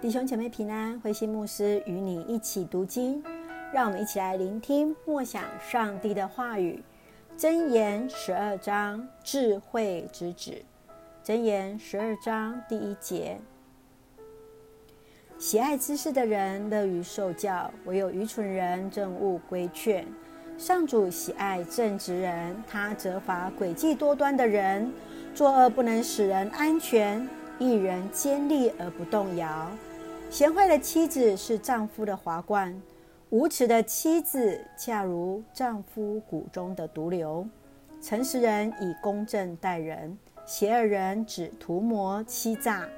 弟兄姐妹平安，慧馨牧师与你一起读经，让我们一起来聆听默想上帝的话语。箴言十二章智慧之子。箴言十二章第一节：喜爱知识的人乐于受教，唯有愚蠢人憎恶规劝。上主喜爱正直人，他责罚诡计多端的人。作恶不能使人安全，一人坚立而不动摇。贤惠的妻子是丈夫的华冠，无耻的妻子恰如丈夫骨中的毒瘤。诚实人以公正待人，邪恶人只图谋欺诈。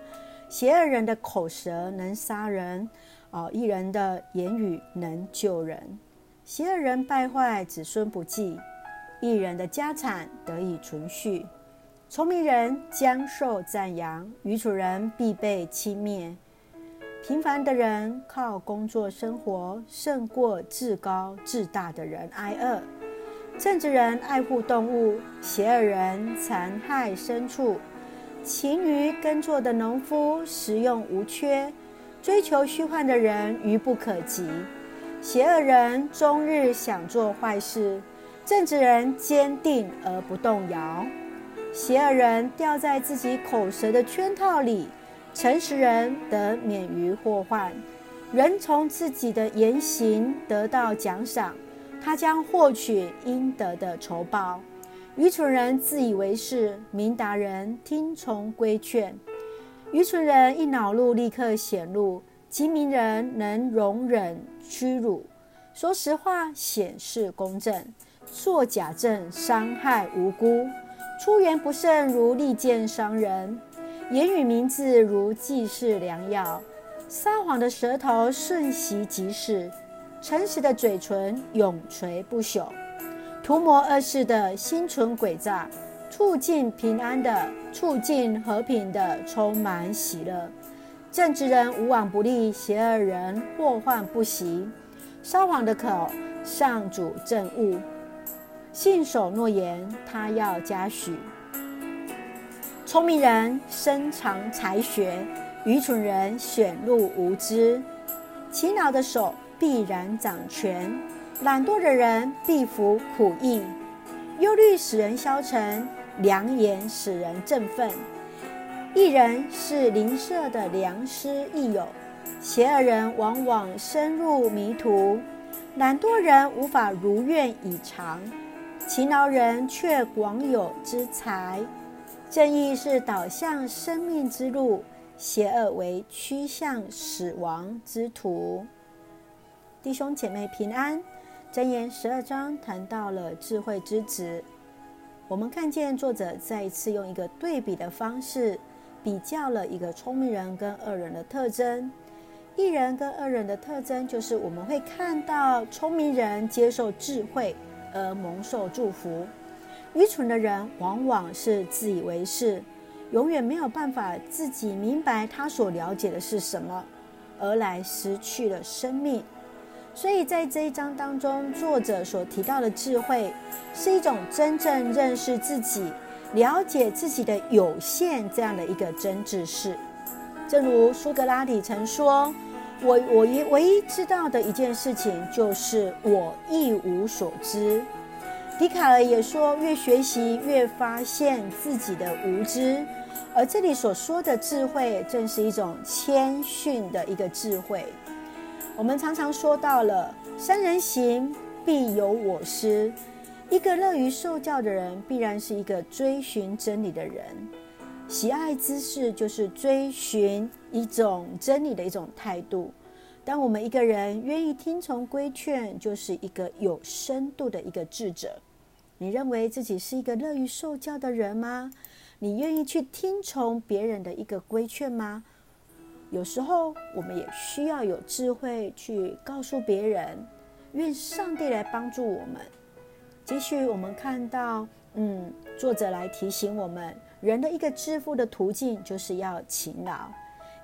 邪恶人的口舌能杀人，哦，义人的言语能救人。邪恶人败坏，子孙不继；义人的家产得以存续。聪明人将受赞扬，愚蠢人必被轻蔑。平凡的人靠工作生活，胜过自高自大的人挨饿。正直人爱护动物，邪恶人残害牲畜。勤于耕作的农夫食用无缺，追求虚幻的人愚不可及。邪恶人终日想做坏事，正直人坚定而不动摇。邪恶人掉在自己口舌的圈套里，诚实人得免于祸患。人从自己的言行得到奖赏，他将获取应得的酬报。愚蠢人自以为是，明达人听从规劝。愚蠢人一恼怒立刻显露，精明人能容忍屈辱。说实话显示公正，作假证伤害无辜。出言不慎如利剑伤人，言语明智如济世良药。撒谎的舌头瞬息即逝，诚实的嘴唇永垂不朽。图谋恶事的心存诡诈，促进平安的、促进和平的，充满喜乐。正直人无往不利，邪恶人祸患不息。撒谎的口，上主憎恶。信守诺言，他要嘉许。聪明人深藏才学，愚蠢人显露无知。勤劳的手必然掌权，懒惰的人必服苦役。忧虑使人消沉，良言使人振奋。一人是邻舍的良师益友，邪恶人往往深入迷途。懒惰人无法如愿以偿。勤劳人却广有之财，正义是导向生命之路，邪恶为趋向死亡之途。弟兄姐妹平安。箴言十二章谈到了智慧之子，我们看见作者再一次用一个对比的方式，比较了一个聪明人跟恶人的特征。一人跟恶人的特征就是我们会看到聪明人接受智慧。而蒙受祝福，愚蠢的人往往是自以为是，永远没有办法自己明白他所了解的是什么，而来失去了生命。所以在这一章当中，作者所提到的智慧，是一种真正认识自己、了解自己的有限这样的一个真知识。正如苏格拉底曾说。我我一唯一知道的一件事情就是我一无所知。笛卡尔也说，越学习越发现自己的无知。而这里所说的智慧，正是一种谦逊的一个智慧。我们常常说到了“三人行，必有我师”。一个乐于受教的人，必然是一个追寻真理的人。喜爱知识，就是追寻一种真理的一种态度。当我们一个人愿意听从规劝，就是一个有深度的一个智者。你认为自己是一个乐于受教的人吗？你愿意去听从别人的一个规劝吗？有时候我们也需要有智慧去告诉别人。愿上帝来帮助我们。继续，我们看到，嗯，作者来提醒我们。人的一个致富的途径，就是要勤劳。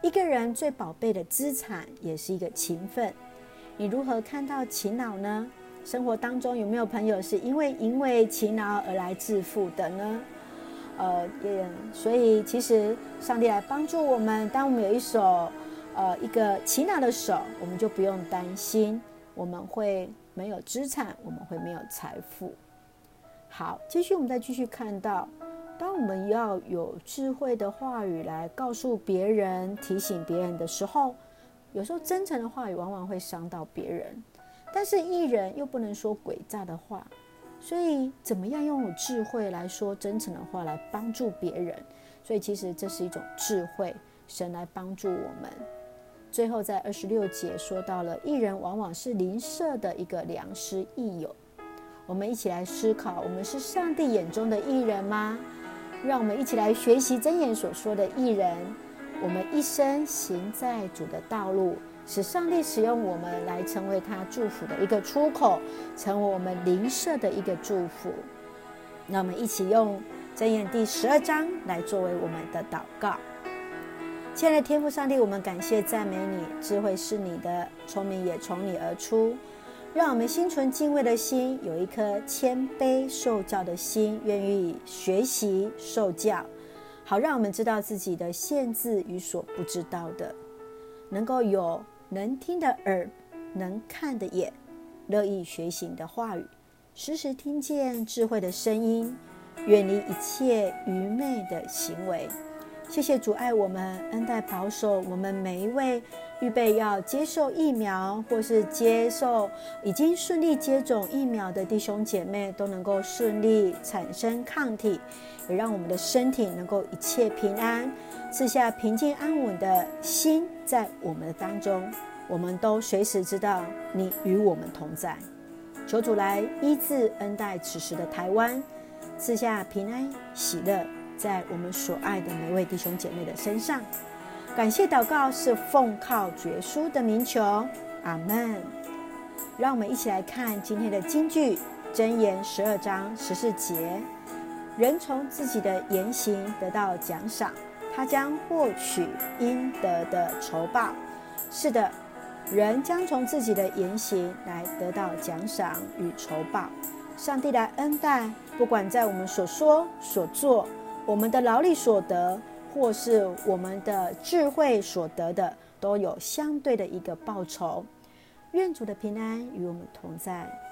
一个人最宝贝的资产，也是一个勤奋。你如何看到勤劳呢？生活当中有没有朋友是因为因为勤劳而来致富的呢？呃，所以其实上帝来帮助我们。当我们有一手呃一个勤劳的手，我们就不用担心我们会没有资产，我们会没有财富。好，继续我们再继续看到，当我们要有智慧的话语来告诉别人、提醒别人的时候，有时候真诚的话语往往会伤到别人，但是艺人又不能说诡诈的话。所以，怎么样用智慧来说真诚的话来帮助别人？所以，其实这是一种智慧，神来帮助我们。最后，在二十六节说到了，艺人往往是邻舍的一个良师益友。我们一起来思考：我们是上帝眼中的艺人吗？让我们一起来学习真言所说的艺人。我们一生行在主的道路。使上帝使用我们来成为他祝福的一个出口，成为我们邻舍的一个祝福。那我们一起用真言第十二章来作为我们的祷告。亲爱的天父上帝，我们感谢赞美你，智慧是你的，聪明也从你而出。让我们心存敬畏的心，有一颗谦卑受教的心，愿意学习受教，好让我们知道自己的限制与所不知道的，能够有。能听的耳，能看的眼，乐意学习的话语，时时听见智慧的声音，远离一切愚昧的行为。谢谢主爱我们，恩待保守我们每一位预备要接受疫苗或是接受已经顺利接种疫苗的弟兄姐妹，都能够顺利产生抗体，也让我们的身体能够一切平安。赐下平静安稳的心在我们的当中，我们都随时知道你与我们同在。求主来医治恩待此时的台湾，赐下平安喜乐在我们所爱的每位弟兄姐妹的身上。感谢祷告是奉靠绝书的名求，阿门。让我们一起来看今天的金句，箴言十二章十四节：人从自己的言行得到奖赏。他将获取应得的酬报。是的，人将从自己的言行来得到奖赏与酬报。上帝来恩待，不管在我们所说所做，我们的劳力所得，或是我们的智慧所得的，都有相对的一个报酬。愿主的平安与我们同在。